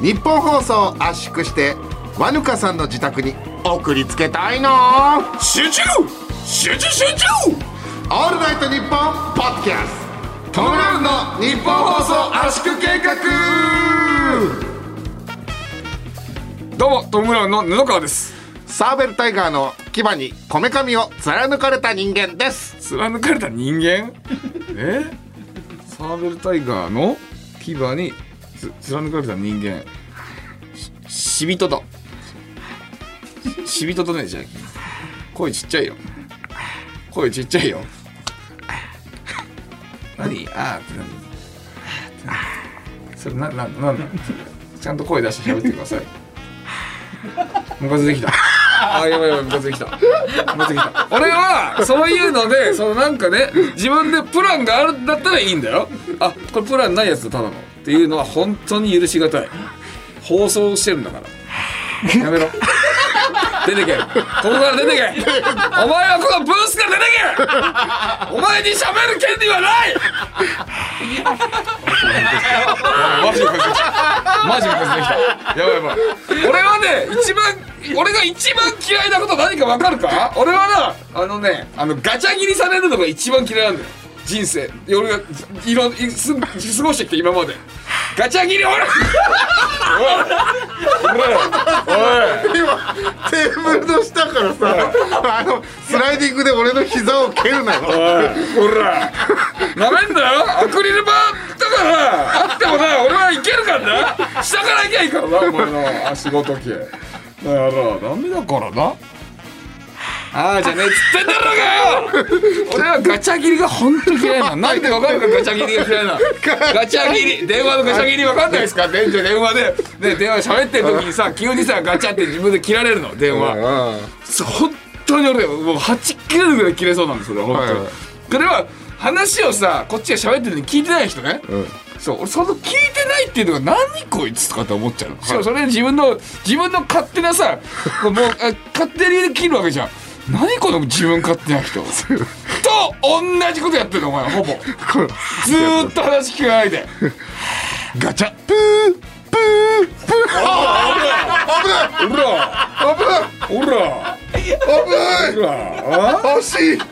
日本放送を圧縮してわぬかさんの自宅に送りつけたいの。集中集中集中オールナイトニッポンポッドキャストトム・ブラウンの日本放送圧縮計画どうもトム・ブラウンの布川ですサーベルタイガーの牙にこめかみを貫かれた人間です貫かれた人間えサーベルタイガーの牙に貫かれた人間し死人だ死人とねじゃあ声ちっちゃいよ。声ちっちゃいよ。何？あーって何それなななんだ？ちゃんと声出して喋ってください。ムカついてきた。あやばいやばいムカついてきた。ムカついてきた。俺はそういうのでそのなんかね自分でプランがあるんだったらいいんだよ。あこれプランないやつだただの。っていうのは本当に許しがたい。放送してるんだから。やめろ。出てけ。ここから出てけ。お前はこのブースから出てけ。お前に喋る権利はない。マジムカついてきたマジムカついてきたやばいやばい俺はね一番俺が一番嫌いなこと何か分かるか俺はなあのねあのガチャ切りされるのが一番嫌いなんだよ人生。俺がいろいす過ごしてきて今まで。ガチャ切りほらおい。今テーブルの下からさあのスライディングで俺の膝を蹴るなよ。ほら。なめんだよ。アクリル板だから。あってもな俺はいけるからな。下から行きゃいいからなお前の足ごとき。だからダメだからなああじゃねえっつってんだろうがよ！俺はガチャ切りが本当嫌いなの。なんでわかるかガチャ切りが嫌いなの。ガチャ切り。電話のガチャ切りわかんないですか？電話電話で。ね電話喋ってる時にさ急にさガチャって自分で切られるの電話。そう本当に俺もう8切れるぐらい切れそうなんですよ本当に、はいはい。これは話をさこっちが喋ってるのに聞いてない人ね、ん。そう俺その聞いてないっていうのが何こいつとかって思っちゃうの、しかもそれで自分の自分の勝手なさもうあ勝手に切るわけじゃん何この自分勝手な人。と同じことやってるのお前ほぼ。ずーっと話聞かないで。ガチャ。プープープー。危ない。ほらほら危ない。ほらあ足ほ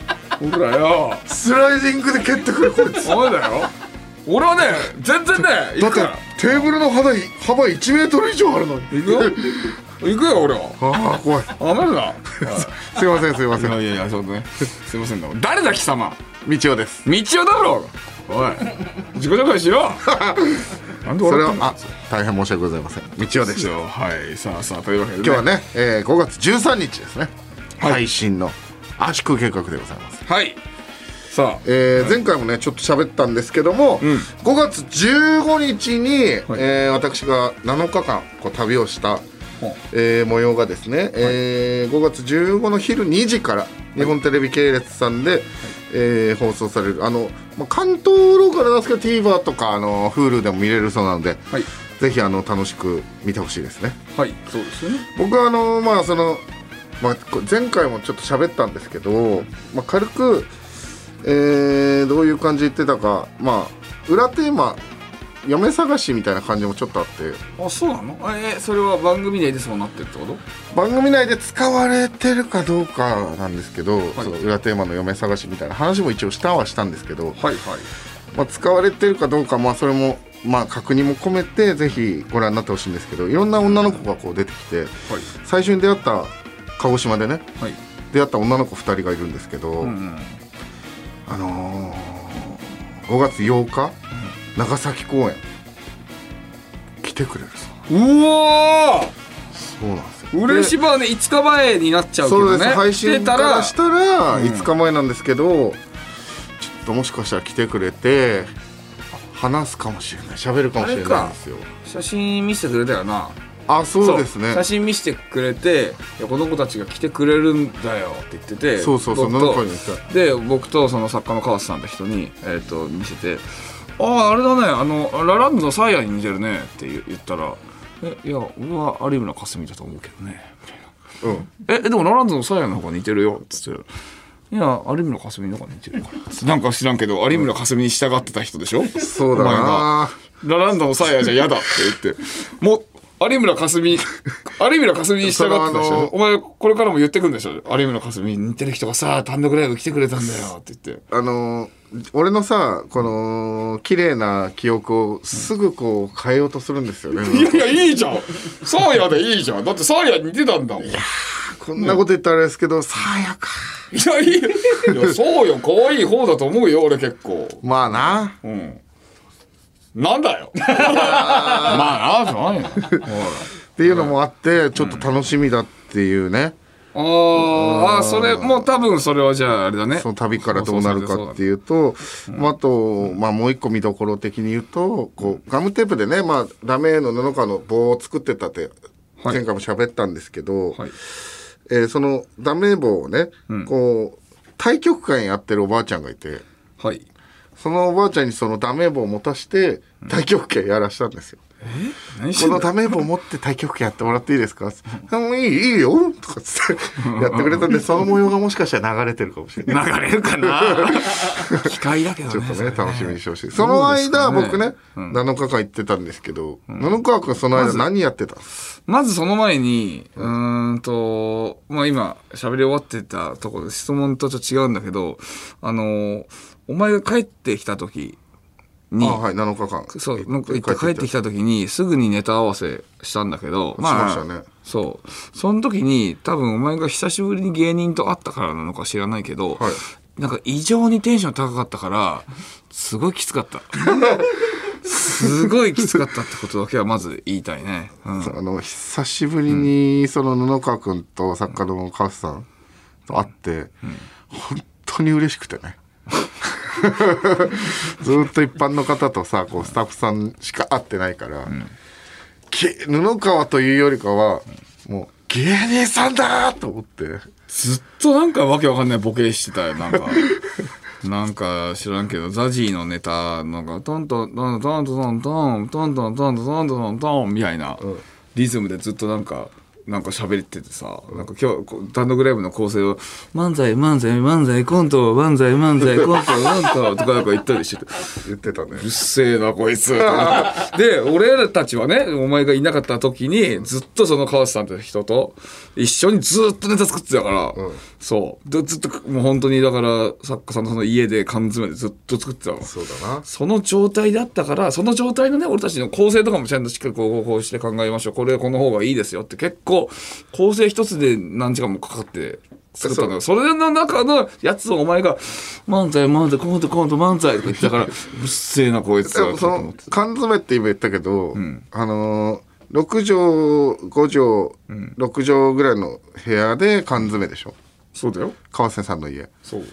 らよ。スライディングで蹴ってくるこいつ。お前だよ俺はね全然ねだってテーブルの幅幅1メートル以上あるのに。行くよ。行くよ俺は。ああ怖い。あめるなすいませんすいません。いやいやいやそうね。すいませんだ誰だ貴様？道夫です。道夫だろ。おい。自己紹介しろ。なんでそれ笑ったの？はあ大変申し訳ございません。道夫でした。はい。さあさあというわけで、ね、今日はね、えー、5月13日ですね、はい。配信の圧縮計画でございます。はいさあ。えー前回もねちょっと喋ったんですけども、ん。5月15日に、えー私が7日間こう旅をした、えー模様がですね、えー5月15の昼2時から日本テレビ系列さんで、えー放送される。あの、まあ、関東ローカルなんですけど TVer とかあの Hulu でも見れるそうなので、はい。ぜひあの楽しく見てほしいですね。はい。そうですよね。僕はあのまあその、まあ、こ前回もちょっと喋ったんですけど、まあ、軽く、えーどういう感じで言ってたか。まあ裏テーマ嫁探しみたいな感じもちょっとあって。あそうなの？えーそれは番組内でそうなってるってこと？番組内で使われてるかどうかなんですけど、い。その裏テーマの嫁探しみたいな話も一応したはしたんですけど、はいはい。まあ、使われてるかどうかまあそれもまあ確認も込めてぜひご覧になってほしいんですけどいろんな女の子がこう出てきてはい。最初に出会った鹿児島でねはい。出会った女の子2人がいるんですけど、うんうんあのー、5月8日、長崎公演来てくれるそううわそうなんですよ。ー嬉しばね。5日前になっちゃうけそうどねです。配信からしたらうん。5日前なんですけど、ちょっともしかしたら来てくれて話すかもしれない。喋るかもしれないんですよ。写真見せてくれたよなあそうですね。写真見せてくれていやこの子たちが来てくれるんだよって言っててそうそうそう中にいた。で僕とその作家の川瀬さんって人に、えー、と見せて「あああれだねあのラランドのサーヤに似てるね」って言言ったら「えいや俺は有村架純だと思うけどね」みたいな。うんえでもラランドのサーヤの方が似てるよ」っつって「いや有村架純の方が似てるから」なんか知らんけど有村架純に従ってた人でしょ？そうだな。が。ラランドのサーヤじゃ嫌だって言って。もう有村架純 有村架純に従ってたでしお前これからも言ってくんでしょ？有村架純に似てる人がさ単独ライブ来てくれたんだよって言って。あのー俺のさこの綺麗な記憶をすぐこう変えようとするんですよね、いやいやいいじゃん。サーヤでいいじゃん。だってサーヤ似てたんだもん。いやこんなこと言ったらあれですけどさあやか。いやいい。やそうよ可愛い方だと思うよ俺結構。まあな。うんなんだよ。まあなじゃないよっていうのもあってちょっと楽しみだっていうね、あーあーそれもう多分それはじゃああれだね。その旅からどうなるかっていうと、まあ、あと、まあ、もう一個見どころ的に言うとこうガムテープでね、まあ、ダメの布川の棒を作ってたってはい。前回も喋ったんですけど、はい。えーそのダメ棒をね、こう太極拳やってるおばあちゃんがいてはいそのおばあちゃんにそのダメ棒を持たして太極拳やらしたんですよ。このダメ棒持って太極拳やってもらっていいですか？あもういい、いいよ。とかつって やってくれたんで、その模様がもしかしたら流れてるかもしれない。流れるかな？機械だけどねちょっとね、楽しみにしてほしい。その間、ね。僕ね、7日間行ってたんですけど、布川君その間何やってたまずその前に、うーんと、まあ今、喋り終わってたところで質問とちょっと違うんだけど、あの、お前が帰ってきた時に、あはい、7日間。そう、帰ってきた時に、すぐにネタ合わせしたんだけど、しましたねそう。その時に、多分お前が久しぶりに芸人と会ったからなのか知らないけど、はいなんか異常にテンション高かったから、すごいきつかった。すごいきつかったってことだけはまず言いたいね。うん。あの、久しぶりに、その布川君と作家の川瀬さんと会って、本当に嬉しくてね。ずっと一般の方とさこうスタッフさんしか会ってないから、うん、布川というよりかは、もう芸人さんだと思って。ずっとなんかわけわかんないボケしてたよなんか。なんか知らんけど、ザジーのネタ、なんか、トントン、トントントントン、トントントントントントントンみたいな、リズムでずっとなんか、なんか喋っててさ、なんか今日単独ライブの構成を、漫才漫才漫才コント漫才漫才コントコントとかなんか言ったりしてて、言ってたね。うっせえなこいつで俺らたちはねお前がいなかった時にずっとその川瀬さんって人と一緒にずっとネタ作ってたから、そう。でずっともう本当にだから作家さんのその家で缶詰でずっと作ってたの。そうだな。その状態だったからその状態のね俺たちの構成とかもちゃんとしっかりこうこうして考えましょう。これこの方がいいですよって結構構成一つで何時間もかかって作ったんだよそれの中のやつをお前が「漫才漫才コントコント漫才」とか言ってたから うっせえなこいつでもその缶詰って今言ったけど、あのー、6畳5畳、6畳ぐらいの部屋で缶詰でしょ？そうだよ。川瀬さんの家。そう。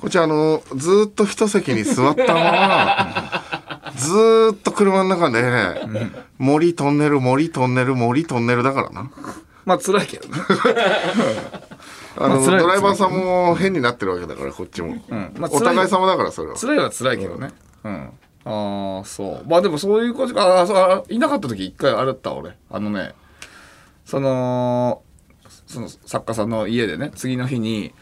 こっちあのーずーっと一席に座ったまま ずーっと車の中で、森トンネル森トンネル森トンネルだからな。まあ辛いけどね。あの、まあドライバーさんも変になってるわけだからこっちも、ん。まあお互い様だからそれは。辛いは辛いけどね。うん、ああそう。まあでもそういうことか。あそうあいなかった時一回あれだった俺。あのねそのその作家さんの家でね次の日に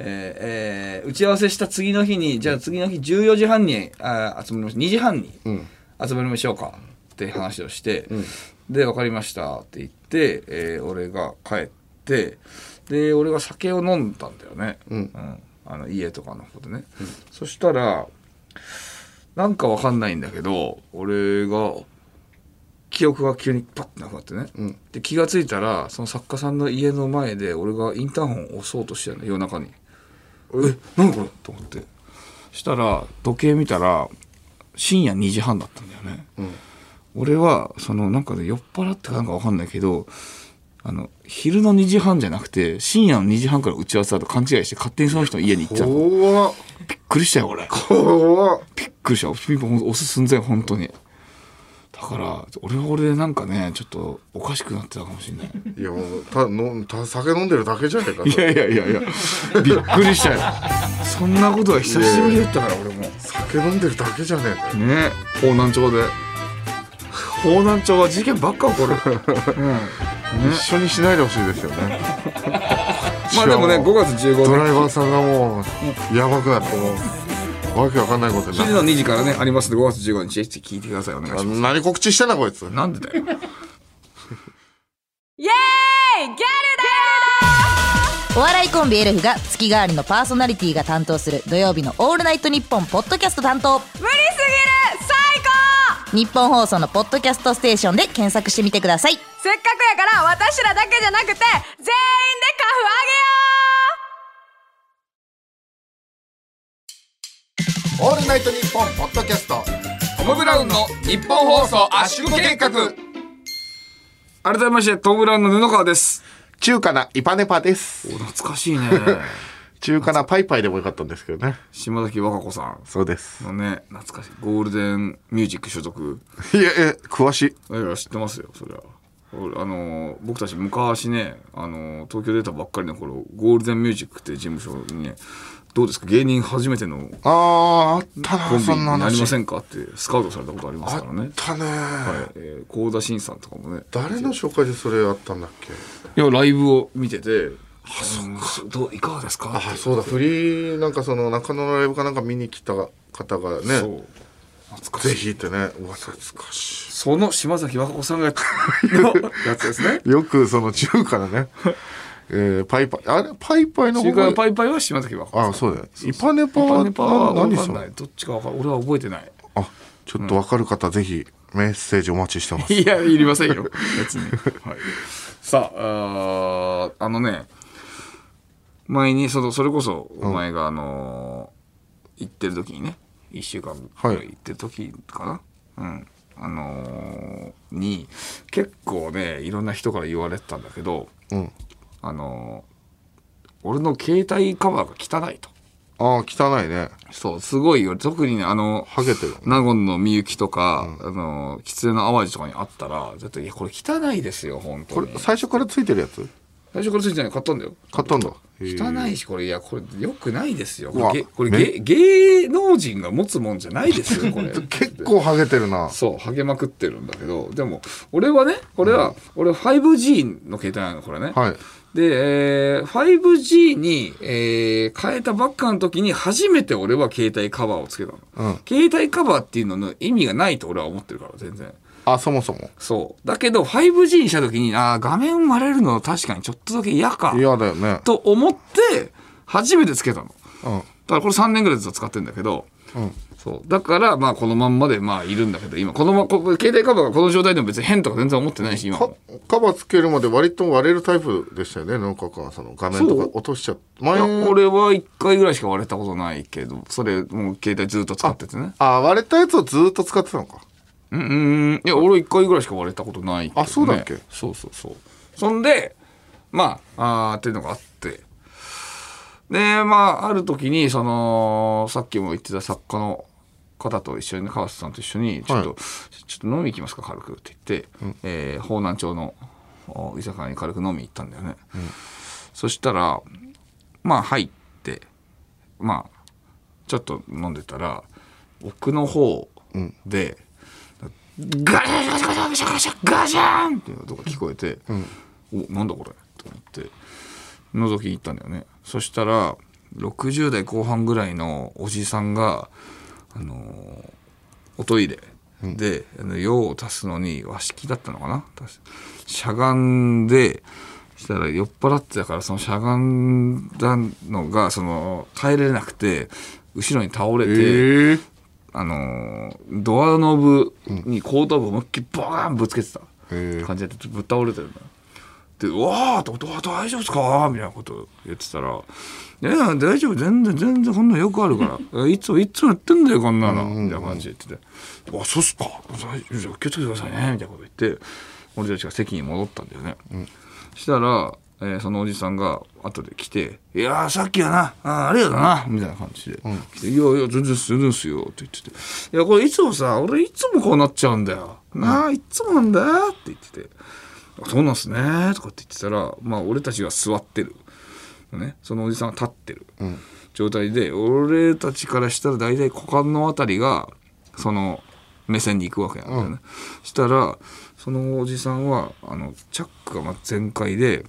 えーえー打ち合わせした次の日にじゃあ次の日14時半にあー集まりましょう2時半にうん。集まりましょうか。って話をして、で分かりました。って言って、えー俺が帰ってで俺が酒を飲んだんだよね、うん。あの家とかの方でね、そしたらなんか分かんないんだけど俺が記憶が急にパッてなくなってね、うん。で気が付いたらその作家さんの家の前で俺がインターホンを押そうとしてるの夜中に「え何これ?」と思って。したら時計見たら深夜2時半だったんだよね、俺はそのなんかね酔っ払ってかなんか分かんないけどあの昼の2時半じゃなくて深夜の2時半から打ち合わせだと勘違いして勝手にその人の家に行っちゃったびっくりしたよ俺。びっくりした。ピンポン押す寸前本当にだから俺は俺でなんかねちょっとおかしくなってたかもしれない。いやもうたのた酒飲んでるだけじゃねえかいやいやいやいやびっくりしたよ。そんなことは久しぶりだったから俺も。酒飲んでるだけじゃねえかよ。ね方南町で。方南町は事件ばっか起こる、うん。一緒にしないでほしいですよね。まあでもね5月15日。ドライバーさんがもうやばくなってもうわけわかんないことにな7時の2時からねありますんで5月15日。ぜひ聞いてください。お願いしるます。何告知してんだこいつ。なんでだよ。イエーイギャルだよお笑いコンビエルフが月替わりのパーソナリティが担当する土曜日の「オールナイトニッポン」ポッドキャスト担当。無理すぎる最高！日本放送のポッドキャストステーションで検索してみてください。せっかくやから私らだけじゃなくて全員でカフオールナイトニッポンポッドキャストトム・ブラウンの日本放送圧縮計画。改めましてトム・ブラウンの布川です。中華なイパネパです。お懐かしいね。中華なパイパイでもよかったんですけどね。島崎和歌子さん。そうです。のね懐かしい。ゴールデンミュージック所属。いやえ詳しい。いや知ってますよそりゃ。俺あのー僕たち昔ね、あのー東京出たばっかりの頃ゴールデンミュージックって事務所にねどうですか？芸人初めてのあーあったなコンビそんな話。になりませんか？ってスカウトされたことありますあからね。ったね、はい、えー、高田真さんとかもね。誰の紹介でそれあったんだっけ？いやライブを見ててあそうどういかがですか？あそうだ。フリーなんかその中野のライブかなんか見に来た方がそねう。懐かしい。ぜひってね。うわ懐かしその島崎和歌子さんがやったの。やつですね。いよくその中華のねえー、パイパイあれパイパイの方がパイパイは島崎和歌あそうだよ。イパネパパはネパはんない。どっちか分かる俺は覚えてない。あちょっとわかる方、ぜひメッセージお待ちしてます。いや、いりませんよ。別に。はい。さあ、あーあのね、前に、その、それこそ、お前が、あのー行ってる時にね、一週間ぐらい。行ってる時かな？うん。あのーに、結構ね、いろんな人から言われてたんだけど、うんあのー俺の携帯カバーが汚いと。ああ汚いねそう、すごいよ。特にね、あの、ハゲてる納言のみゆきとか、あの、狐の淡路とかにあったら、絶対、いや、これ汚いですよ、本当に。これ最初からついてるやつ？最初からついてない買ったんだよ。買ったんだ汚いし、これ、いや、これ、よくないですよ。これ、げこれねげ芸能人が持つもんじゃないですよ、これ。結構ハゲてるなそう、ハゲまくってるんだけど、でも、俺はね、これは、俺 5G の携帯なの、これね。はいで、えー 5G に、えー変えたばっかの時に初めて俺は携帯カバーをつけたの。うん携帯カバーっていうのの意味がないと俺は思ってるから、全然。あそもそもそう。だけど、5G にした時に、あー画面割れるの確かにちょっとだけ嫌か。嫌だよねと思って、初めてつけたの。うんだからこれ3年ぐらいずっと使ってるんだけど、うんそう。だから、まあ、このまんまで、まあ、いるんだけど、今、このま、こ携帯カバーがこの状態でも別に変とか全然思ってないし、今。カバーつけるまで割と割れるタイプでしたよねなんかかその画面とか落としちゃって前俺は1回ぐらいしか割れたことないけど、それ、もう携帯ずっと使っててね。あ割れたやつをずっと使ってたのかうん、うん、いや、俺1回ぐらいしか割れたことないね。あそうだっけ？そうそうそう。そんで、まあ、あーっていうのがあって。で、まあ、ある時に、その、さっきも言ってた作家の方と一緒にね、川瀬さんと一緒に、ちょっと、はちょっと飲み行きますか、軽くって言って、えー方南町のお居酒屋に軽く飲み行ったんだよね。そしたら、まあ入って、まあ、ちょっと飲んでたら、奥の方で、ガシャガシャガシャガシャガシャンっていう音が聞こえて、おなんだこれ？と思って覗きに行ったんだよねそしたら60代後半ぐらいのおじさんがあのーおトイレで、あの用を足すのに和式だったのかな？しゃがんでしたら酔っ払ってたからそのしゃがんだのがその耐えれなくて後ろに倒れて、ええあのードアノブに後頭部を思いっきりバーンぶつけてた感じでぶっ倒れてるのよで「うわーと思って大丈夫ですか?」みたいなこと言ってたら「いや大丈夫全然全然こんなんよくあるから いつもいつもやってんだよこんなの」みたいな感じで言ってて「あそうっすか。大丈夫じゃあ気をつけてくださいね」みたいなこと言って俺たちが席に戻ったんだよね、したら、えーそのおじさんが後で来て「いやーさっきはなあーありがとうな」みたいな感じで、来ていやいや全然全然っすよ」って言ってて「いやこれいつもさ俺いつもこうなっちゃうんだよ。なあいつもなんだよ」って言ってて「そうなんすね」とかって言ってたらまあ俺たちが座ってる、ね、そのおじさんが立ってる。状態で、俺たちからしたら大体股間のあたりがその目線に行くわけなんだよね、したらそのおじさんはあのチャックがまあ全開で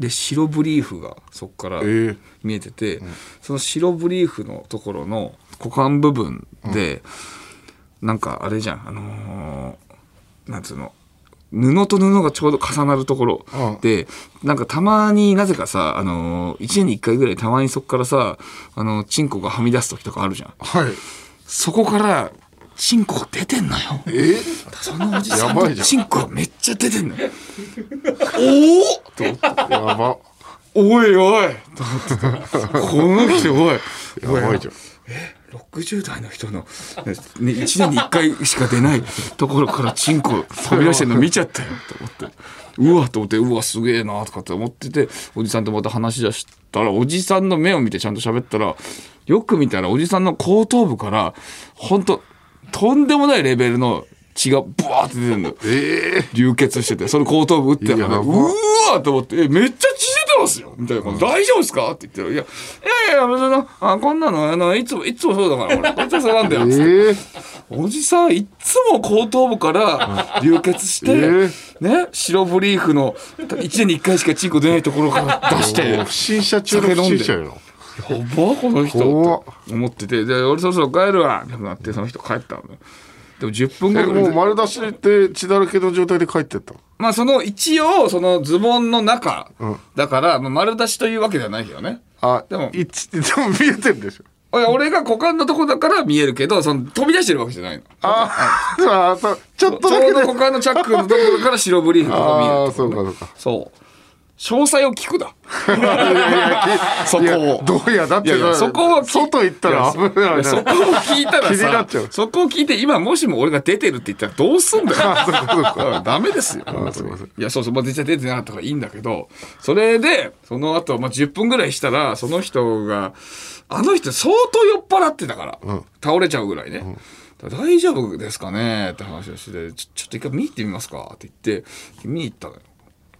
で白ブリーフがそこからええ。見えてて、その白ブリーフのところの股間部分で、なんかあれじゃんあのーなんつうの布と布がちょうど重なるところうんで、なんかたまになぜかさ、あのー、1年に1回ぐらいたまにそこからさ、あの、チンコがはみ出す時とかあるじゃん。はいそこから、チンコが出てんのよ。え？そのおじさんやばいじゃんのチンコがめっちゃ出てんのよ。おおとやばおいおい。この人おい。やばいじゃん60代の人の、ね、1年に1回しか出ないところからチンコ飛び出してるの見ちゃったよと思って。うわと思ってうわすげえなとかって思ってておじさんとまた話し出したらおじさんの目を見てちゃんと喋ったらよく見たらおじさんの後頭部から本当とんでもないレベルの血がブワーって出てるの。え流血しててその後頭部打ってたからやば。うわーと思って「えめっちゃ血ますよ」みたいな「大丈夫ですか?」って言ったら「いやいやいや別にあこんなのあのいつもいつもそうだから俺いつもそうなんだよ」えつってえ。おじさんいっつも後頭部から流血して、えね白ブリーフの1年に1回しかチンコ出ないところから出して不審者中の不審者よ。やばこの人。怖っ。って思ってて。で俺そろそろ帰るわ。みたいになってその人帰ったの。ねでも10分え後ぐらいもう丸出しで血だらけの状態で帰ってったの？まあその一応そのズボンの中、だから、まあ、丸出しというわけではないけどね。あでも一でも見えてるでしょ。俺が股間のとこだから見えるけどその飛び出してるわけじゃないの。ああちょっとちょうど股間のチャックのところから白ブリーフが見えるああそうかそうか。そう詳細を聞くだそこを。どうやだってそこをき外行ったら危ないそこを聞いたらさそこを聞いて今もしも俺が出てるって言ったらどうすんだよ。うんダメですよ。いやそうそう、まあ、実際出てなかったからいいんだけどそれでその後、まあ10分ぐらいしたらその人があの人相当酔っ払ってたから、倒れちゃうぐらいね、大丈夫ですかねって話をしてちょちょっと一回見に行ってみますかって言って見に行ったのよ。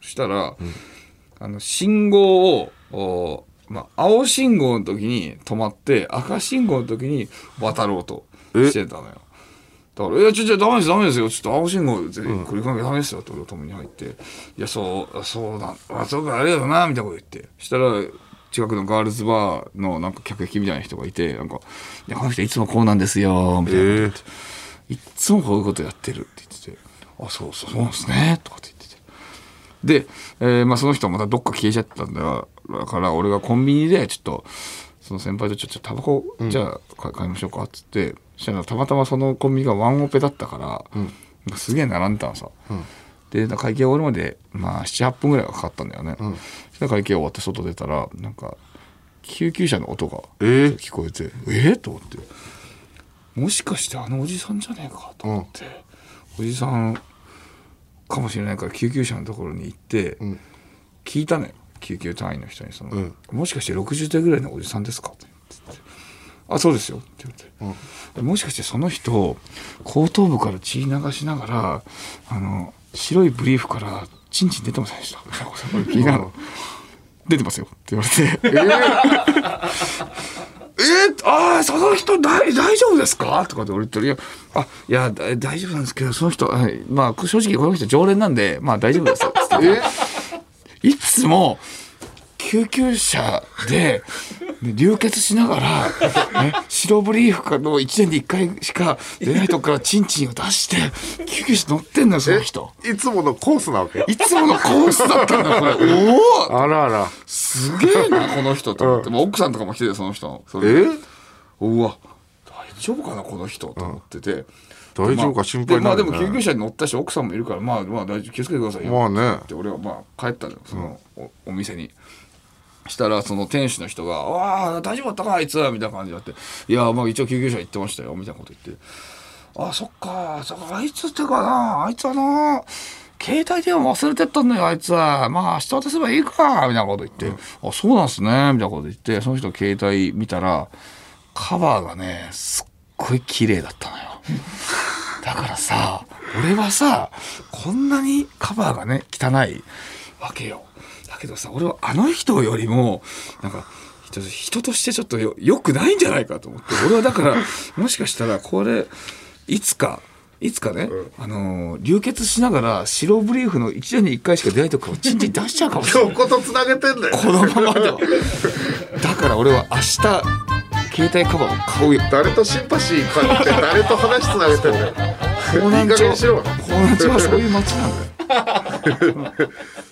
そしたら、あの信号をおまあ、青信号の時に止まって赤信号の時に渡ろうとしてたのよ。だから「いやちょちょダメですダメですよ。ちょっと青信号ぜひ繰り返しダメですよ」って俺ともに入って「いやそうそうだ。あそうかありがとうな」みたいなこと言って。したら近くのガールズバーのなんか客引きみたいな人がいてなんか「いやこの人いつもこうなんですよ」みたいなこと言って、いっつもこういうことやってるって言ってて「あそうそうそうですね」とかって言ってて。で、えーまあ、その人はまたどっか消えちゃったんだよだから俺がコンビニでちょっとその先輩とちょっとタバコじゃあ買いましょうかっつってそしたらたまたまそのコンビニがワンオペだったから、なんかすげえ並んでたのさ、で会計終わるまでまあ78分ぐらいはかかったんだよね、そしたら会計終わって外出たらなんか救急車の音がえー？聞こえてえー、と思って。もしかしてあのおじさんじゃねえかと思って、おじさんかもしれないから救急車のところに行って、ん。聞いたのよ。救急隊員の人にその、うんもしかして60代ぐらいのおじさんですか?」って言って「あそうですよ」って言って、もしかしてその人後頭部から血流しながらあの白いブリーフからチンチン出てませんでした？聞 いたの出てますよ。って言われて。えー、ああその人大大丈夫ですか?」とかって俺言ったら「いやあいやだ大丈夫なんですけどその人、はい、まあ正直この人常連なんでまあ大丈夫です」つって。え？いつも救急車でね流血しながら、ね、白ブリーフかの1年で1回しか出ないとこからチンチンを出して救急車乗ってんのよその人。いつものコースなわけ？いつものコースだったんだこれ。おおあらあら。すげえなこの人と思って、まあ奥さんとかも来ててその人。それで。え？うわ大丈夫かなこの人と思ってて、大丈夫か心配ね。でまあでも救急車に乗ったし奥さんもいるからまあまあ大丈夫気をつけてくださいよ。まあね。って俺はまあ帰ったのよその、おお店にしたらその店主の人が「ああ大丈夫だったかあいつ」みたいな感じになって「いやまあ一応救急車行ってましたよ」みたいなこと言って「あそっかそっかあいつってかなあいつはな携帯電話忘れてったんだよあいつは。まあ明日渡せばいいか」みたいなこと言って「あそうなんすね」みたいなこと言って。その人携帯見たらカバーがねすっごい綺麗だったのよ。だからさ俺はさこんなにカバーがね汚いわけよ。だけどさ俺はあの人よりもなんか人人としてちょっとよよくないんじゃないかと思って俺はだから もしかしたらこれいつかいつかね、あのー流血しながら白ブリーフの1年に1回しか出ないとこをチンチン出しちゃうかもしれない。ことつなげてんだよ。このままでは。だから俺は明日携帯カバーを買うよ。誰とシンパシー感じて誰と話つなげてんだよ。方南町はそういう街なんだよ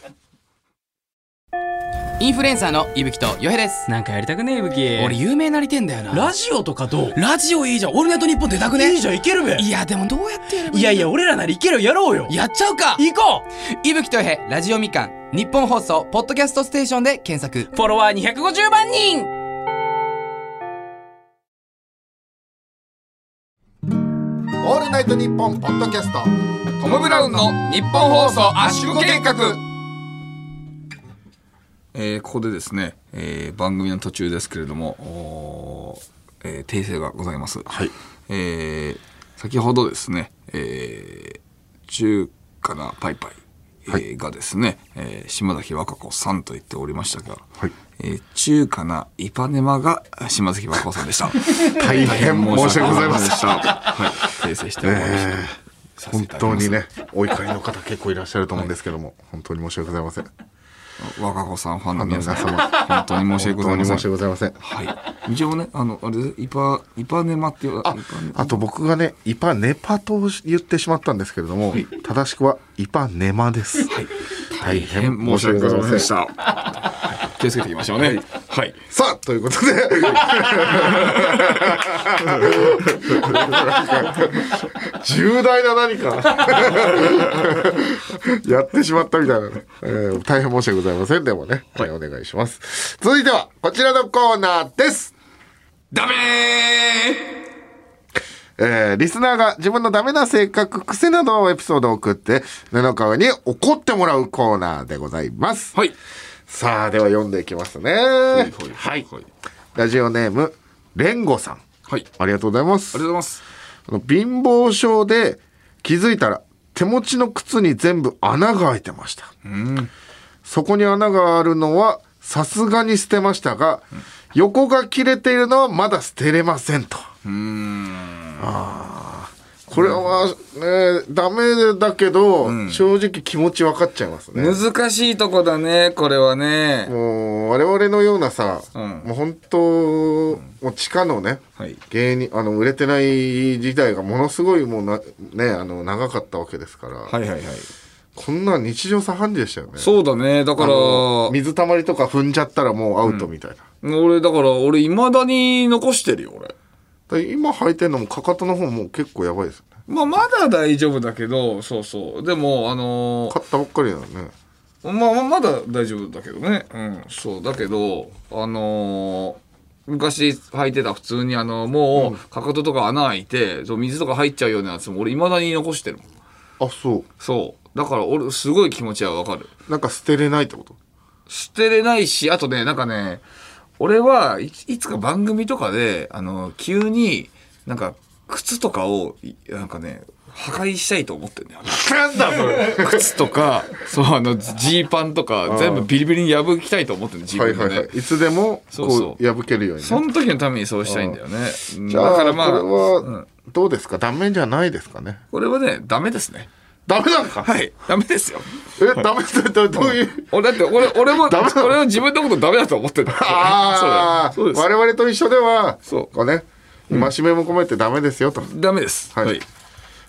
インフルエンサーのいぶきとよへです。なんかやりたくねえ、ぶき。俺有名なりてんだよな。ラジオとかどう？ラジオいいじゃん。オールナイトニッポン出たくねいいじゃん、いけるべ。いやでもどうやってやればいいいやいや、俺らならいけるやろうよ。やっちゃうか。行こいぶきとよへラジオみかん日本放送ポッドキャストステーションで検索。うフォロワー250万人。オールナイトニッポンポッドキャストトム・ブラウンの日本放送圧縮計画えー、ここでですね、えー、番組の途中ですけれども、えー、訂正がございます。はい。えー、先ほどですね、えー、中華なパイパイ、えーがですね、えー、島崎和歌子さんと言っておりましたが、はい。えー、中華なイパネマが島崎和歌子さんでした。大変申し訳ございません。でしたはい、訂正しておりました。させ本当にねお怒りの方結構いらっしゃると思うんですけども、本当に申し訳ございません和歌子さんファンの皆様本当に申し訳ございません。本当に申し。訳ござい。ませんはい。一応ね、あの、あれ、イパ、イパネマっていう、ああと僕がねイパネパと言ってしまったんですけれども、正しくはイパネマです、大変申し訳ございませんでした気をつけていきましょうね。はい。さあということで。重大な何か。やってしまったみたいなね、えー大変申し訳ございません。でもね、はい、お願いします。続いてはこちらのコーナーです。ダメえーリスナーが自分のダメな性格、癖などをエピソードを送って、布川に怒ってもらうコーナーでございます。はい。さあ、では読んでいきますね。はい。はい。はい。ラジオネーム、レンゴさん。はい。ありがとうございます。ありがとうございます。貧乏症で気づいたら手持ちの靴に全部穴が開いてました。そこに穴があるのはさすがに捨てましたが、横が切れているのはまだ捨てれませんと。あーこれはね、ダメだけど、正直気持ち分かっちゃいますね。難しいとこだね、これはね。もう我々のようなさ、うんもう本当、もう地下のね、はい芸人あの売れてない時代がものすごいもうなねあの長かったわけですから、はいはいはい。こんなん日常茶飯事でしたよね。そうだね。だかあら、の水たまりとか踏んじゃったらもうアウトみたいな。俺、だから、俺、未だに残してるよ、俺。で今履いてんのもかかとの方もう結構やばいですよね。まあ、まだ大丈夫だけど、そうそう。でも、あのー買ったばっかりだよね。まあ、まあまだ大丈夫だけどね。うん、そう。だけど、あのー昔履いてた普通にあの、もう、かかととか穴開いて、そう水とか入っちゃうようなやつも俺未だに残してるもん。あそう。そう。だから俺、すごい気持ちはわかる。なんか捨てれないってこと？捨てれないし、あとね、なんかね、俺はいいつか番組とかで、あの、急になんか、靴とかを、いなんかね、破壊したいと思ってんだよね。なんだそれ。靴とか、そう、あの、ジーパンとか、全部ビリビリに破きたいと思ってる自はい分でね。はいはい。いつでもそう破けるようにね。その時のためにそうしたいんだよね。だからまあ、これうんはどうですか、ダメじゃないですかね。これはね、ダメですね。ダメなんか？はい、ダメですよ。え、ダメ？ってどどういう？俺だって、俺、俺も、俺は自分のことダメだと思ってるんだよああ、そうです。我々と一緒では、そうこうね、戒めも込めてダメですよと。ダメです。はいはい。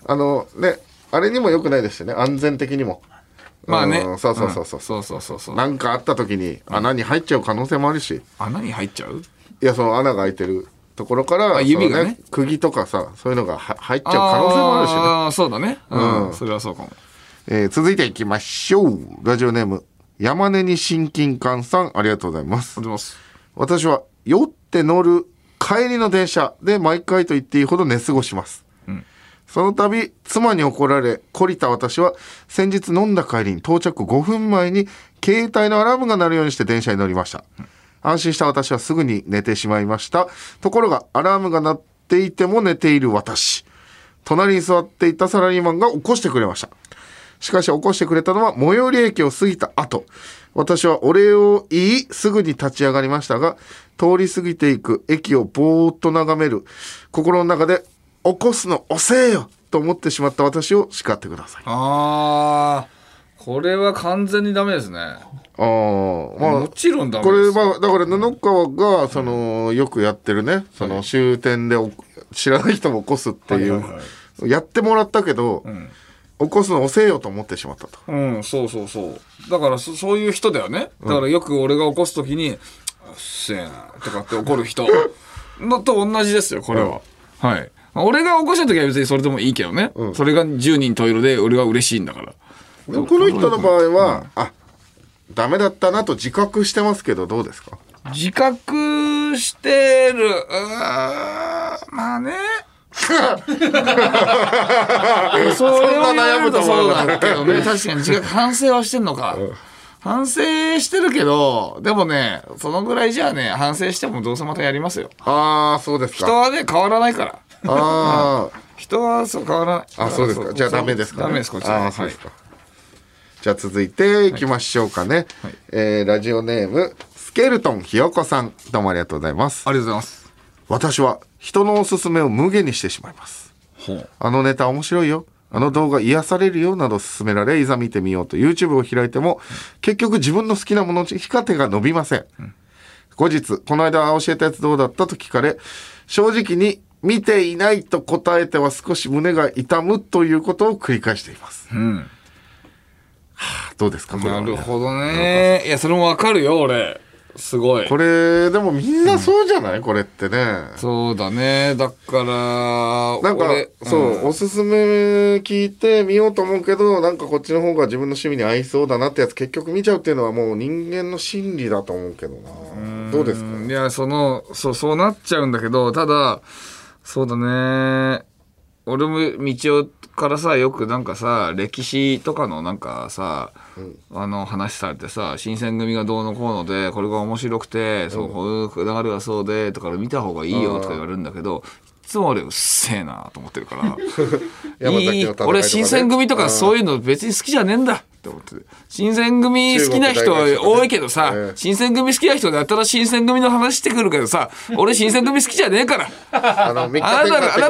あのね、あれにも良くないですしね、安全的にも。まあねうん。そうそうそうそう。んそうそうそうそう。なんかあった時に穴に入っちゃう可能性もあるし、い穴に入っちゃう？や、その穴が開いてるところから、あ指がね釘とかさ、そういうのがは入っちゃう可能性もあるしね。ああ、そうだね。うん。うんそれはそうかも。えー続いていきましょう。ラジオネーム、山根に親近感さん、ありがとうございますあり。がとうございます。私は酔って乗る帰りの電車で毎回と言っていいほど寝過ごします。その度、妻に怒られ、懲りた私は、先日飲んだ帰りに到着5分前に、携帯のアラームが鳴るようにして電車に乗りました。安心した私はすぐに寝てしまいました。ところが、アラームが鳴っていても寝ている私。隣に座っていたサラリーマンが起こしてくれました。しかし起こしてくれたのは最寄り駅を過ぎた後。私はお礼を言い、すぐに立ち上がりましたが、通り過ぎていく駅をぼーっと眺める、心の中で、起こすの遅えよと思ってしまった私を叱ってください。ああ、これは完全にダメですね。あー、まあも、ちろんダメこ。れは、だから布川が、その、よくやってるね、その終点でお知らない人も起こすっていう、やってもらったけど、起こすの遅えよと思ってしまったとうん、そうそうそう。だからそ、そういう人だよね。だからよく俺が起こすときに、うっせえな、とかって怒る人 のと同じですよ、これは。はい。まあ俺が起こしたときは別にそれでもいいけどね。それが10人十色で俺は嬉しいんだから。この人の場合は、あダメだったなと自覚してますけどどうですか？自覚してる。まあね。それを言われるとそうだけどね。確かに自覚、反省はしてんのか。反省してるけど、でもね、そのぐらいじゃあね、反省してもどうせまたやりますよ。ああそうですか人はね、変わらないから。あー人はそう変わらない。あそうですかじゃあダメですか、ね、ダメです、こちら。はいあーそうですか、じゃあ続いていきましょうかね、えーラジオネームスケルトンひよこさんどうもありがとうございますありがとうございます。私は人のおすすめを無限にしてしまいます。あのネタ面白いよ。あの動画癒されるよなど勧められ、いざ見てみようと YouTube を開いても、結局自分の好きなものしか手が伸びません。後日、この間教えたやつどうだったと聞かれ、正直に見ていないと答えては少し胸が痛むということを繰り返しています。うん。どうですかなるほどね。いや、それもわかるよ、俺。すごい。これ、でもみんなそうじゃない、これってね。そうだね。だから、なんか俺、そう、んおすすめ聞いてみようと思うけど、なんかこっちの方が自分の趣味に合いそうだなってやつ結局見ちゃうっていうのはもう人間の心理だと思うけどな。どうですか？いや、その、そう、そうなっちゃうんだけど、ただ、そうだね。俺も道夫からさ、よくなんかさ、歴史とかのなんかさ、あの話されてさ、新選組がどうのこうので、これが面白くて、そう、こういう流れはそうで、とか見た方がいいよとか言われるんだけど、いつも俺うっせえなと思ってるから。俺新選組とかそういうの別に好きじゃねえんだって思ってて。新選組好きな人は多いけどさ、ええ。新選組好きな人だったら新選組の話してくるけどさ俺新選組好きじゃねえから。あな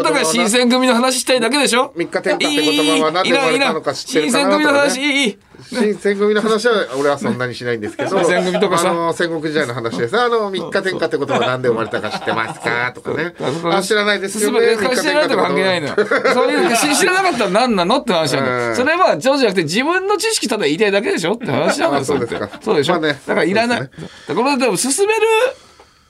たが新選組の話したいだけでしょ？三日天下って言葉は何で生まれたのか知ってるかな新選組の話とかねいいいい新選組の話は俺はそんなにしないんですけど、新選組とかさあの、戦国時代の話です。あの、三日天下って言葉は何で生まれたか知ってますか？とかね。あ、知らないですよ進ね。め知らないとか関係ないのよ。そういうし知らなかったら何なのって話なん。それはそうじゃなくて自分の知識ただ言いたいだけでしょって話なんだそうですかそうでしょ？だからいらない。これでも進める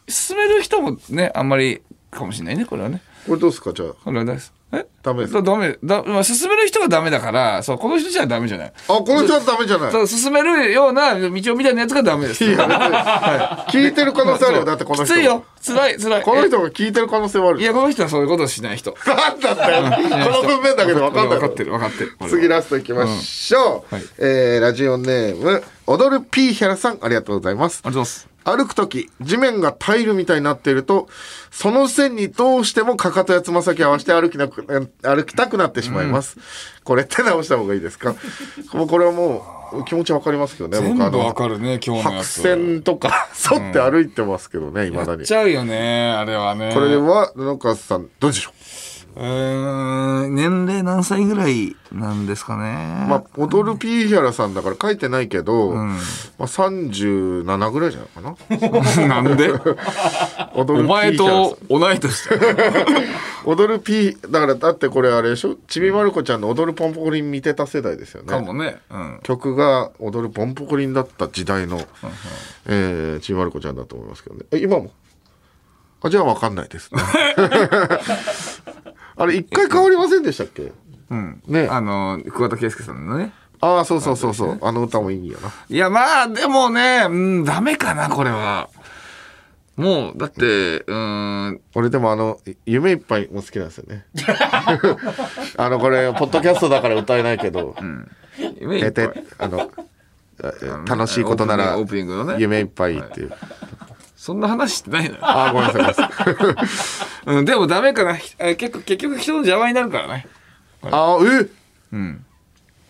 進める人もねあんまりかもしれないねこれはね。これどうですか？じゃあ。これはです。えダメですだダメだ、まあ、進める人がダメだからそうこの人じゃダメじゃない。あ、この人はダメじゃない？そう進めるような道をみたいなやつがダメです。いや別に聞いてる可能性あるよ。だってこの人。きついよ。辛い辛い。この人が聞いてる可能性はある。いやこの人はそういうことをしない人。なんだったよ。この文面だけで分かんない。分かってる分かってる。次ラストいきましょう。はいえーラジオネーム、踊るピーヒャラさん、ありがとうございますあ。りがとうございます。歩くとき、地面がタイルみたいになっていると、その線にどうしてもかかとやつま先合わせて歩きなく、歩きたくなってしまいます。これって直した方がいいですか？も うこれはもう気持ちわかりますけどね、全部わかるね今日のや白つ。線とか沿って歩いてますけどね、いまだにやっ。ちゃうよねあれはね。これは、布川さん、どうでしょう？ーん年齢何歳ぐらいなんですかね？うまあ、踊るピーヒャラさんだから書いてないけど、まあ、37ぐらいじゃないかな。なんで？踊るお前ピーヒャラさんと同い年。踊るピー、だからだってこれあれでしょ？ちびまる子ちゃんの踊るポンポコリン見てた世代ですよね。かもね。うん。曲が踊るポンポコリンだった時代の、えー、ちびまる子ちゃんだと思いますけどね。え、今も？あ、じゃあわかんないですね。あれ、一回変わりませんでしたっけ？うん。ねあの、桑田佳祐さんのね。ああ、そうそうそうそう。あの歌もいいよな。いや、まあ、でもね、うん、ダメかな、これは。もう、だって、うーん、俺でもあの、い夢いっぱいも好きなんですよね。あの、これ、ポッドキャストだから歌えないけど、夢いっぱい。、あの、あ楽しいことならオープニングのね夢いっぱいっていう。そんな話してないのよ。あ あ、ごめんなさいごめんなさい。うん、でもダメかな。ひえ結構、結局人の邪魔になるからね。ああ、え？うん。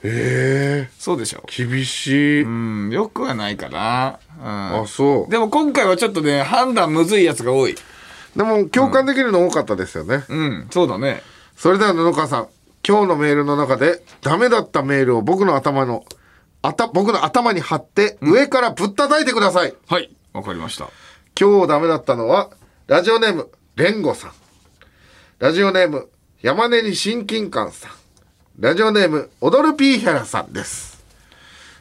ええそうでしょ。厳しい。うん、よくはないかな。うん。あ、そう。でも今回はちょっとね、判断むずいやつが多い。でも共感できるの多かったですよね。うん、そうだね。それでは布川さん、今日のメールの中でダメだったメールを僕の頭の、あた、僕の頭に貼って上からぶったたいてください。はい、わかりました。今日ダメだったのは、ラジオネーム、レンゴさん。ラジオネーム、山根に親近感さん。ラジオネーム踊るピーヒャラさんです。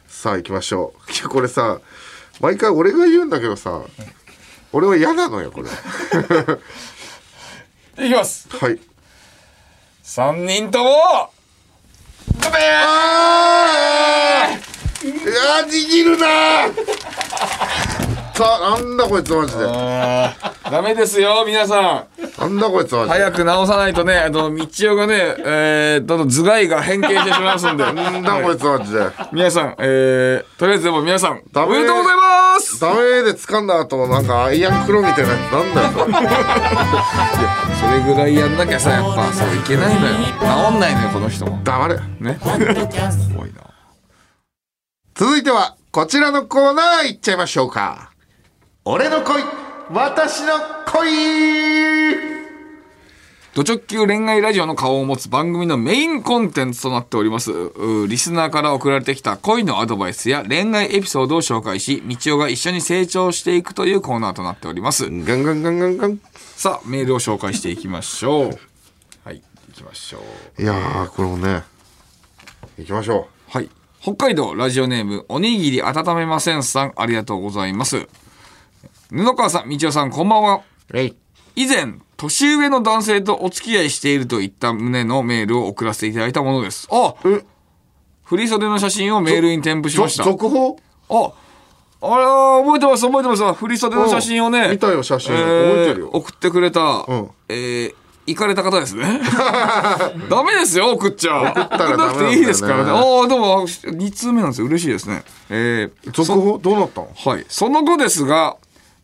さあ行きましょう。いやこれさ毎回俺が言うんだけどさ俺は嫌なのよこれ。いきます。はい。3人ともダメあー!いや握るなさあなんだこいつマジで。ダメですよ皆さん。なんだこいつマジで。早く直さないとねあの道夫がねえー、どんどん頭蓋が変形してしまいますんで。なんだこいつマジで。皆さんえー、とりあえずでも皆さんダメ。おめでとうございます。ダメで掴んだ後なんかアイアンクロみたいなやつなんだよそれぐらいやんなきゃさやっぱそういけないのよ。治んないのよこの人も。黙れ。ね。すごいな。続いてはこちらのコーナー行っちゃいましょうか俺の恋私の恋。ド直球恋愛ラジオの顔を持つ番組のメインコンテンツとなっております。リスナーから送られてきた恋のアドバイスや恋愛エピソードを紹介し道夫が一緒に成長していくというコーナーとなっております。ガンガンガンガンガン。さあメールを紹介していきましょう。はい行きましょう。いやーこれもね行きましょはい。北海道ラジオネーム、おにぎり温めませんさん、ありがとうございます。布川さん、道夫さん、こんばんは。以前、年上の男性とお付き合いしているといった旨のメールを送らせていただいたものです。あえ？振り袖の写真をメールに添付しました。あ、続報？あれは覚えてます、覚えてます。振り袖の写真をね。うん見たよ写真えー覚えてるよ送ってくれた、んえー行かれた方ですね。ダメですよ、送っちゃ。送ったらダメなんだよねなくていいですからね。ああ、でも、2通目なんですよ。嬉しいですね。えー続報？どうなったの？はい。その後ですが、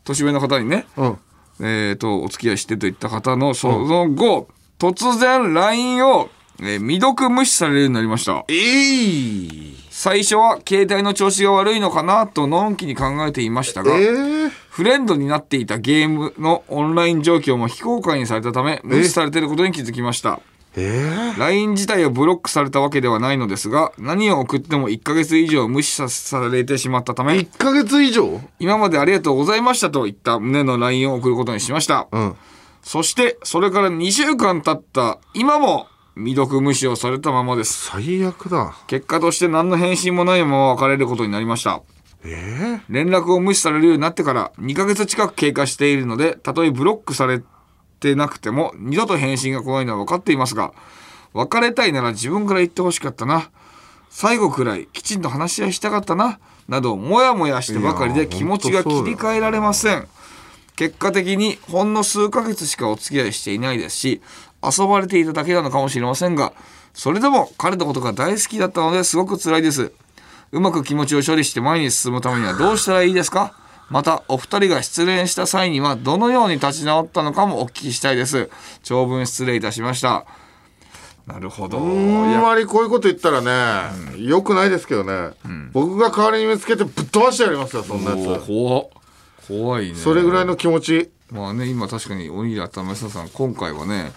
年上の方にね、うん。えっ、と、お付き合いしてといった方の、その後、突然 LINE を、えー未読無視されるようになりました。えい。最初は携帯の調子が悪いのかなとのんきに考えていましたえが、ー、フレンドになっていたゲームのオンライン状況も非公開にされたため、無視されていることに気づきました。えー、LINE 自体をブロックされたわけではないのですが、何を送っても1ヶ月以上無視さされてしまったため、1ヶ月以上？今までありがとうございましたといった旨の LINE を送ることにしました。うんそして、それから2週間経った今も未読無視をされたままです。最悪だ結果として何の返信もないまま別れることになりました。え連絡を無視されるようになってから2ヶ月近く経過しているので、たとえブロックされてなくても二度と返信が来ないのは分かっていますが、別れたいなら自分から言ってほしかったな。最後くらいきちんと話し合いしたかったな。など、もやもやしてばかりで気持ちが切り替えられません。結果的にほんの数ヶ月しかお付き合いしていないですし、遊ばれていただけなのかもしれませんが、それでも彼のことが大好きだったのですごく辛いです。うまく気持ちを処理して前に進むためにはどうしたらいいですか？またお二人が失恋した際にはどのように立ち直ったのかもお聞きしたいです。長文失礼いたしました。なるほど。あんまりこういうこと言ったらね、よくないですけどね、僕が代わりに見つけてぶっ飛ばしてやりますよそんなやつ。怖っ。怖いね。それぐらいの気持ち。まあね今確かにおにぎりあっためささん今回はね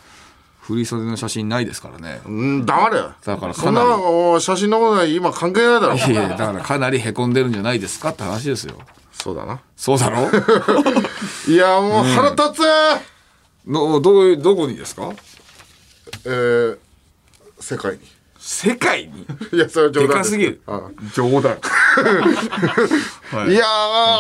振り袖の写真ないですからね。うん黙れだからそんな写真のことない今関係ないだろ。りいやいやだからかなりへこんでるんじゃないですかって話ですよそうだな。そうだろ？いやもう腹立つ、のどうどこにですか？えー、世界に。世界に？いやそれは冗談でかすぎる。あ冗談。い。や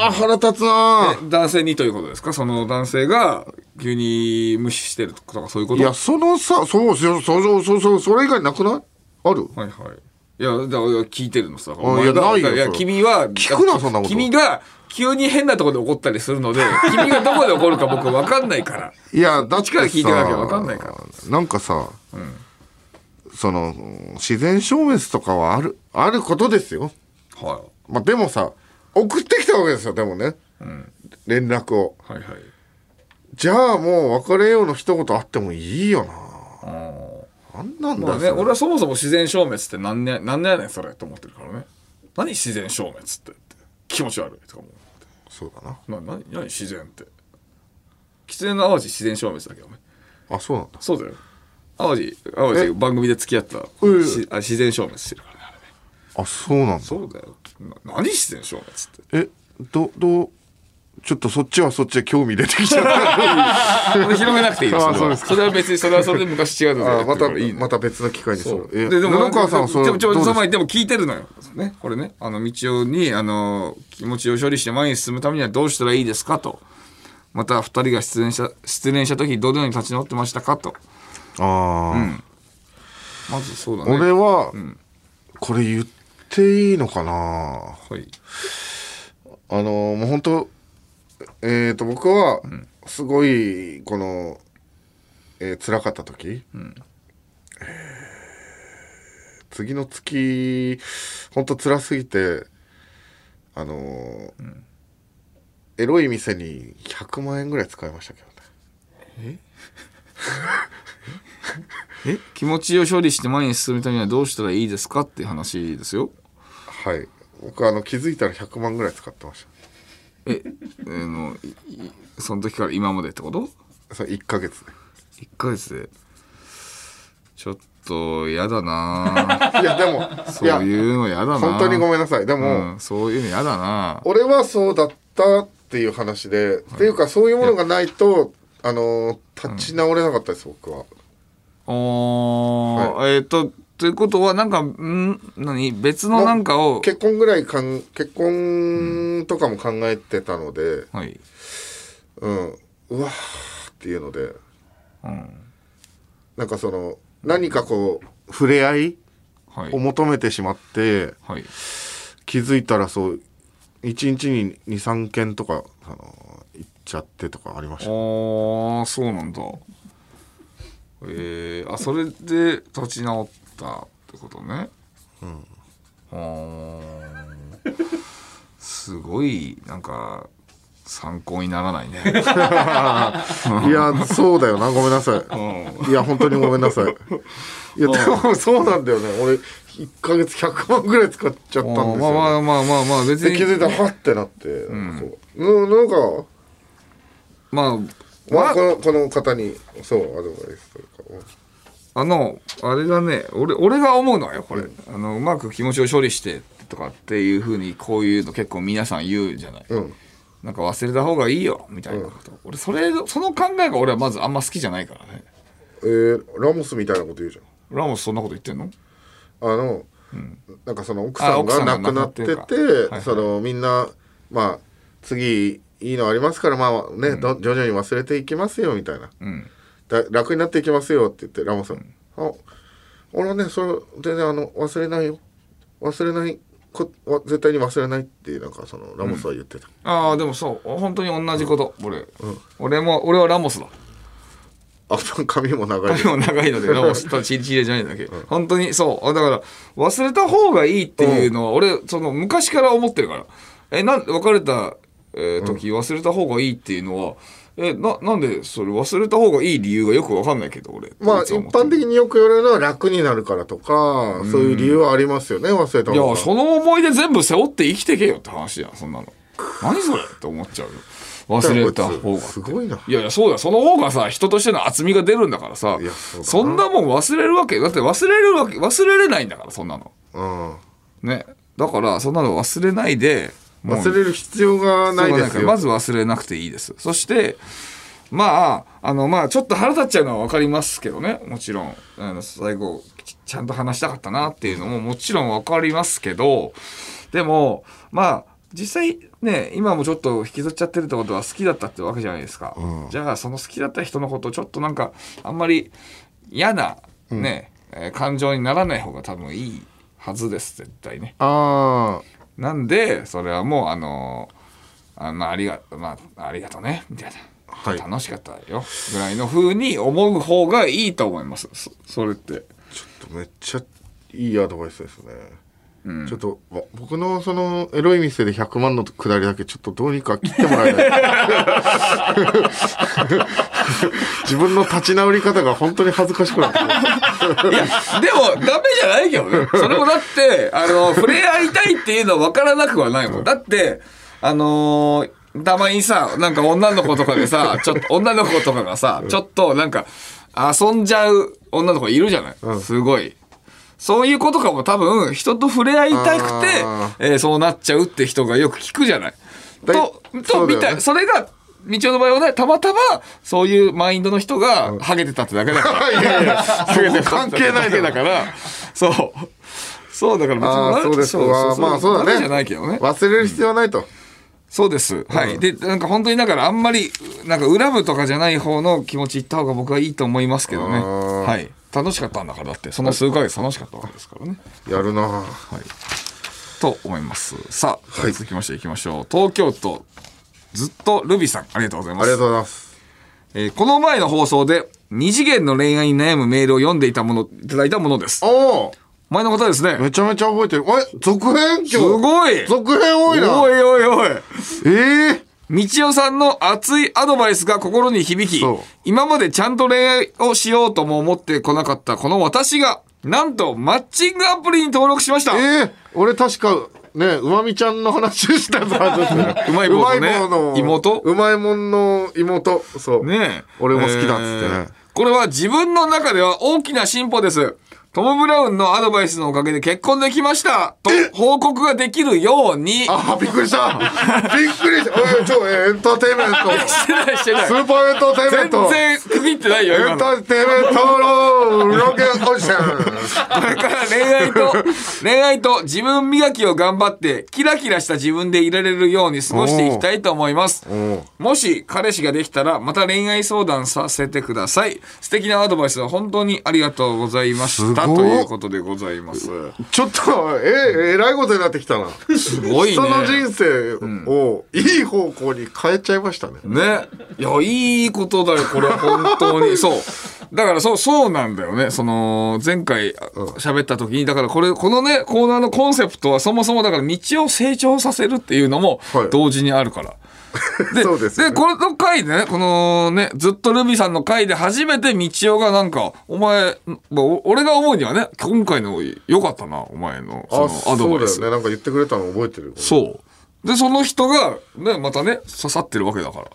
ー腹立つな男性にということですか？その男性が急に無視してるとかそういうこと？いやそのさそうそうそうそうそれ以外なくない？ある？はいはいいやだから聞いてるのさ。いやだないよいや君は聞くなそんなこと。君が急に変なところで怒ったりするので 君がどこで怒るか僕分かんないから。いやだってさから聞いてなきゃ分かんないから。なんかさ、その自然消滅とかはあるあることですよ。はまあでもさ送ってきたわけですよでもね、連絡を。いはいはい。じゃあもう別れようの一言あってもいいよな。なんなんだよ、まあね、俺はそもそも自然消滅って何年何年やねんそれと思ってるからね。何自然消滅ってって気持ち悪いとか思そうだな。うな何何自然って。喫煙の淡路自然消滅だけどね。あそうなんだ。そうだよ。淡路淡路番組で付き合ったあ自然消滅してるからねあれね。あそうなんだ。そうだよ。な何自然消滅って。えどどう？ちょっとそっちはそっちで興味出てきちゃった広げなくていいです。あそれはそれは別に、それはそれで昔違うのでまたまた別の機会にそそうう。えででも布川さんはそれでもちょどうですか？その前にでも聞いてるのよ。ね、これね、あの道夫にあの気持ちを処理して前に進むためにはどうしたらいいですかと。また二人が失恋した失恋した時どのように立ち直ってましたかと。ああ、まずそうだね。俺は、これ言っていいのかな？はい。あのもう本当えっ、と僕はすごいこの、えー辛かった時、えー次の月本当辛すぎてあのーエロい店に100万円ぐらい使いましたけどね。え？気持ちを処理して前に進むためにはどうしたらいいですか？っていう話ですよ。はい。僕あの気づいたら100万ぐらい使ってましえ、あのいいその時から今までってこと？たそれ1ヶ月。で ?1 ヶ月で。ちょっと嫌だな。いやでもそういうの嫌だな。本当にごめんなさい。でも、うん、そういうの嫌だな。俺はそうだったっていう話で、っていうかそういうものがないとあのー立ち直れなかったです、僕は。おー、えっ、とということはなんかん？何？別のなんかを？結婚ぐらいかん結婚とかも考えてたのではい、うん。うわーっていうので。うん。なんかその何かこう触れ合いはい。を求めてしまってはい。気づいたらそう1日に23件とかあの行っちゃってとかありました。あーそうなんだ。えー、あそれで立ち直ったってことね。うん。すごいなんか参考にならないね。いやそうだよな。ごめんなさい。いや本当にごめんなさい。いやでもそうなんだよね。俺1ヶ月100万ぐらい使っちゃったんですよ、ね、まあまあまあまあまあ別に。で気づいたらはってなって、そう。ななんかまあまあ、このこの方にそうアドバイスというかあのあれがね。俺俺が思うのはよこれ、あのうまく気持ちを処理してとかっていうふうにこういうの結構皆さん言うじゃない、うん。なんか忘れた方がいいよみたいなこと、俺それその考えが俺はまずあんま好きじゃないからね。えー、ラモスみたいなこと言うじゃん。ラモスそんなこと言ってんの？あの、なんかその奥さんが亡くなってて亡くなってるかはいそのみんなまあ次いいのありますからまあね、ど徐々に忘れていきますよみたいな、うん。だ楽になっていきますよって言ってラモスさん、あ俺はねそれ全然あの忘れないよ。忘れないこわ絶対に忘れないってなんかそのラモスは言ってた、ああでもそう。本当に同じこと。俺、俺も俺はラモスだ。あ髪も長い。髪も長いので ラモスとチリチリじゃないんだけ。ど、本当にそう。だから忘れた方がいいっていうのは俺その昔から思ってるから。えなん別れた、えー時忘れた方がいいっていうのはえななんでそれ忘れた方がいい理由がよくわかんないけど俺。まあ一般的によく言われるのは楽になるからとか、そういう理由はありますよね忘れたい方が。やその思い出全部背負って生きてけよって話じゃんそんなの。何それって思っちゃうよ。忘れた方がすごいな。いやいやそうだ。よその方がさ人としての厚みが出るんだからさいやそんなもん忘れるわけ。だって忘れるわけ忘れれないんだからそんなの。うん。ね。だからそんなの忘れないで忘れる必要がないですよ。まず忘れなくていいです。そしてまああのまあちょっと腹立っちゃうのは分かりますけどね。もちろんあの最後ちちゃんと話したかったなっていうのももちろん分かりますけど。でもまあ実際ね今もちょっと引きずっちゃってるってことは好きだったってわけじゃないですか、じゃあその好きだった人のことちょっとなんかあんまり嫌なね、えー感情にならない方が多分いいはずです絶対ね。あなんでそれはもうあのあまあありがまあありがとうね。みたいな、はい。楽しかったよ。ぐらいの風に思う方がいいと思います。そそれって。あちょっとめっちゃいいアドバイスですね、ちょっとわ僕のそのエロい店で100万のくだりだけちょっとどうにか切ってもらえない 自分の立ち直り方が本当に恥ずかしくなってきてでもダメじゃないけどね。それもだってあの触れ合いたいっていうのは分からなくはないもん。だってあのーたまにさなんか女の子とかでさちょっと女の子とかがさちょっとなんか遊んじゃう女の子いるじゃない、すごい。そういう子とかも多分人と触れ合いたくてあ、えーそうなっちゃうって人がよく聞くじゃない？ととね。みたいそれが道夫の場合はねたまたまそういうマインドの人がハゲてたってだけだから、いやいやハゲてた関係ないだけだからそうそうだから別にああそうですかまあそうだねじゃないけどね忘れる必要はないと、そうです。はい。で、なんか本当にだからあんまり、なんか恨むとかじゃない方の気持ち言った方が僕はいいと思いますけどね。はい。楽しかったんだからだって、その数ヶ月楽しかったわけですからね。やるなはい。と思います。さあ、はい続きましていきましょう。東京都、ずっとルビさん、ありがとうございます。ありがとうございます。えーこの前の放送で、二次元の恋愛に悩むメールを読んでいたもの、いただいたものです。おお前の方ですね。めちゃめちゃ覚えてる。え続編？今日。すごい。続編多いな。おいおいおい。ええ道夫さんの熱いアドバイスが心に響き今までちゃんと恋愛をしようとも思ってこなかったこの私が、なんとマッチングアプリに登録しました。ええ俺確かねうまみちゃんの話したぞ うまい棒のねの。妹？うまいもんの妹。そう。ねえ。俺も好きだっつって。ねこれは自分の中では大きな進歩です。トム・ブラウンのアドバイスのおかげで結婚できましたと報告ができるように。あびっくりしたびっくりしたおいちょエンターテイメントしてないしてないス。ーパーエンターテイメン全ト然区切ってないよ、エンタ。ーテイメントのロケおじさんこれから恋愛と、恋愛と自分磨きを頑張って、キラキラした自分でいられるように過ごしていきたいと思います。もし彼氏ができたら、また恋愛相談させてください。素敵なアドバイスは本当にありがとうございました。すごいということでございます。ちょっとええらいことになってきたなすごいね。人の人生をいい方向に変えちゃいましたねね。いや、いいことだよ、これ、本当に。そう。だから、そう、そうなんだよね。その、前回あ喋った時に、だからこれ、このね、コーナーのコンセプトは、そもそもだから、道を成長させるっていうのもはい、同時にあるから。で、そうですよねこの回でね、このね、ずっとルビさんの回で初めて道夫がなんか、お前、まあお俺が思うにはね、今回の良かったな、お前の、そあのアドバイス。そうだよねなんか言ってくれたの覚えてるそう。で、その人が、ね、またね、刺さってるわけだから。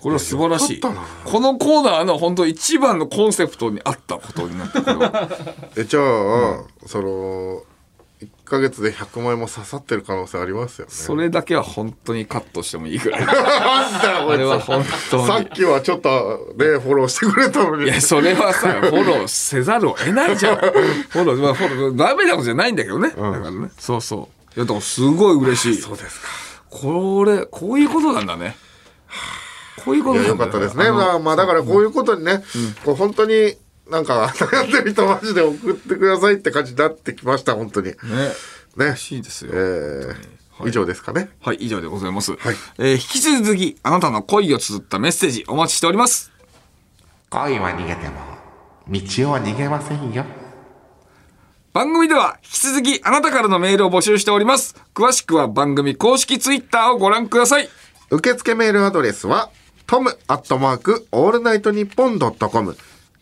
これは素晴らしい。このコーナーの本当一番のコンセプトに合ったことになってこれはえじゃあ、その1ヶ月で100万円も刺さってる可能性ありますよねそれだけは本当にカットしてもいいぐらい。あれは本当に。さっきはちょっとねフォローしてくれたのにいや、それはさ、フォローせざるを得ないじゃん。フォロー、まあ、フォロー、ダメなことじゃないんだけどね。だからね。そうそう。いや、だからすごい嬉しい。そうですかこれ、こういうことなんだね。こういうことなんだかったですねまあまあだからこういうことにね、こう本当になんか悩んでる人マジで送ってくださいって感じになってきました本当にねね。ね嬉しいですよ。えー以上ですかねはい、以上でございます。はいえー引き続き、あなたの恋を綴ったメッセージお待ちしております。恋は逃げても道は逃げませんよ番組では、引き続きあなたからのメールを募集しております。詳しくは番組公式ツイッターをご覧ください。受付メールアドレスはトムアットマークオールナイトニッポンドットコム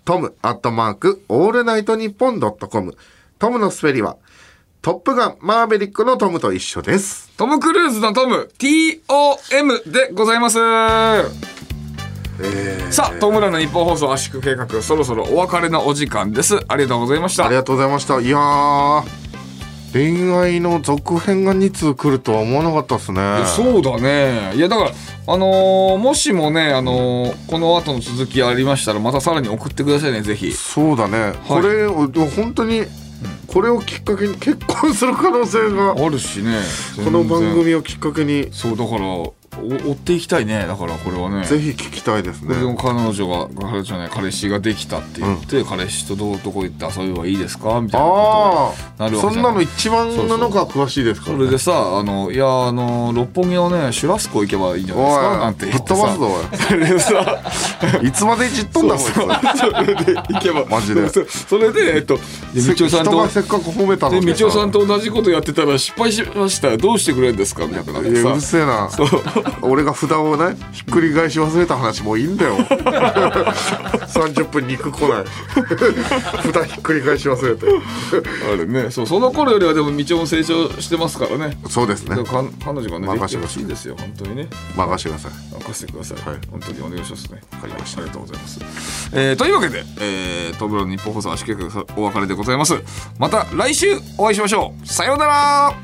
トムアットマークオールナイトニッポンドットコムトムのスペルはトップガンマーベリックのトムと一緒ですトム・クルーズのトム、TOM でございます。さあ、トムラの日本放送圧縮計画、そろそろお別れのお時間です。ありがとうございました。ありがとうございましたいやー恋愛の続編が2通来るとは思わなかったですねそうだね。いや、だから、あのーもしもね、あのーこの後の続きありましたら、またさらに送ってくださいね、ぜひ。そうだね、これをでも本当にこれをきっかけに結婚する可能性があるしね。この番組をきっかけにそう、だから、お追っていきたいね。だから、これはね。ぜひ聞きたいですね。彼女が彼女じゃない彼氏ができたって言って、彼氏とどうどこ行って遊べばいいですか？みたいなことああなるわけそんなの一番なのが詳しいですから、ね、それでさあのいやあの六本木のねシュラスコ行けばいいんじゃないですか？なんて言ってさ。それでさおいいつまでいじっとんだこいつそれで行けば。マジで。そそれでえっとでせ道夫さんとせっかく褒めたのにで道夫さんと同じことやってたら失敗しました。どうしてくれるんですか？みたいなうるせえな俺が札をねひっくり返し忘れた話もういいんだよ。30分肉来ない。札ひっくり返し忘れて。あれね。そうその頃よりはでも道夫も成長してますからね。そうですね。でか彼女がね任せてほしい。ですよ本当にね。任してください。任せてください、はい。本当にお願いしますね。わかりました。ありがとうございます、えーというわけで、えー、トムロの日本放送足利お別れでございます。また来週お会いしましょう。さようなら。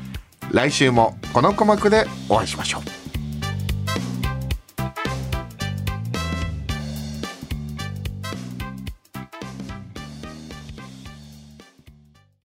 来週もこの鼓膜でお会いしましょう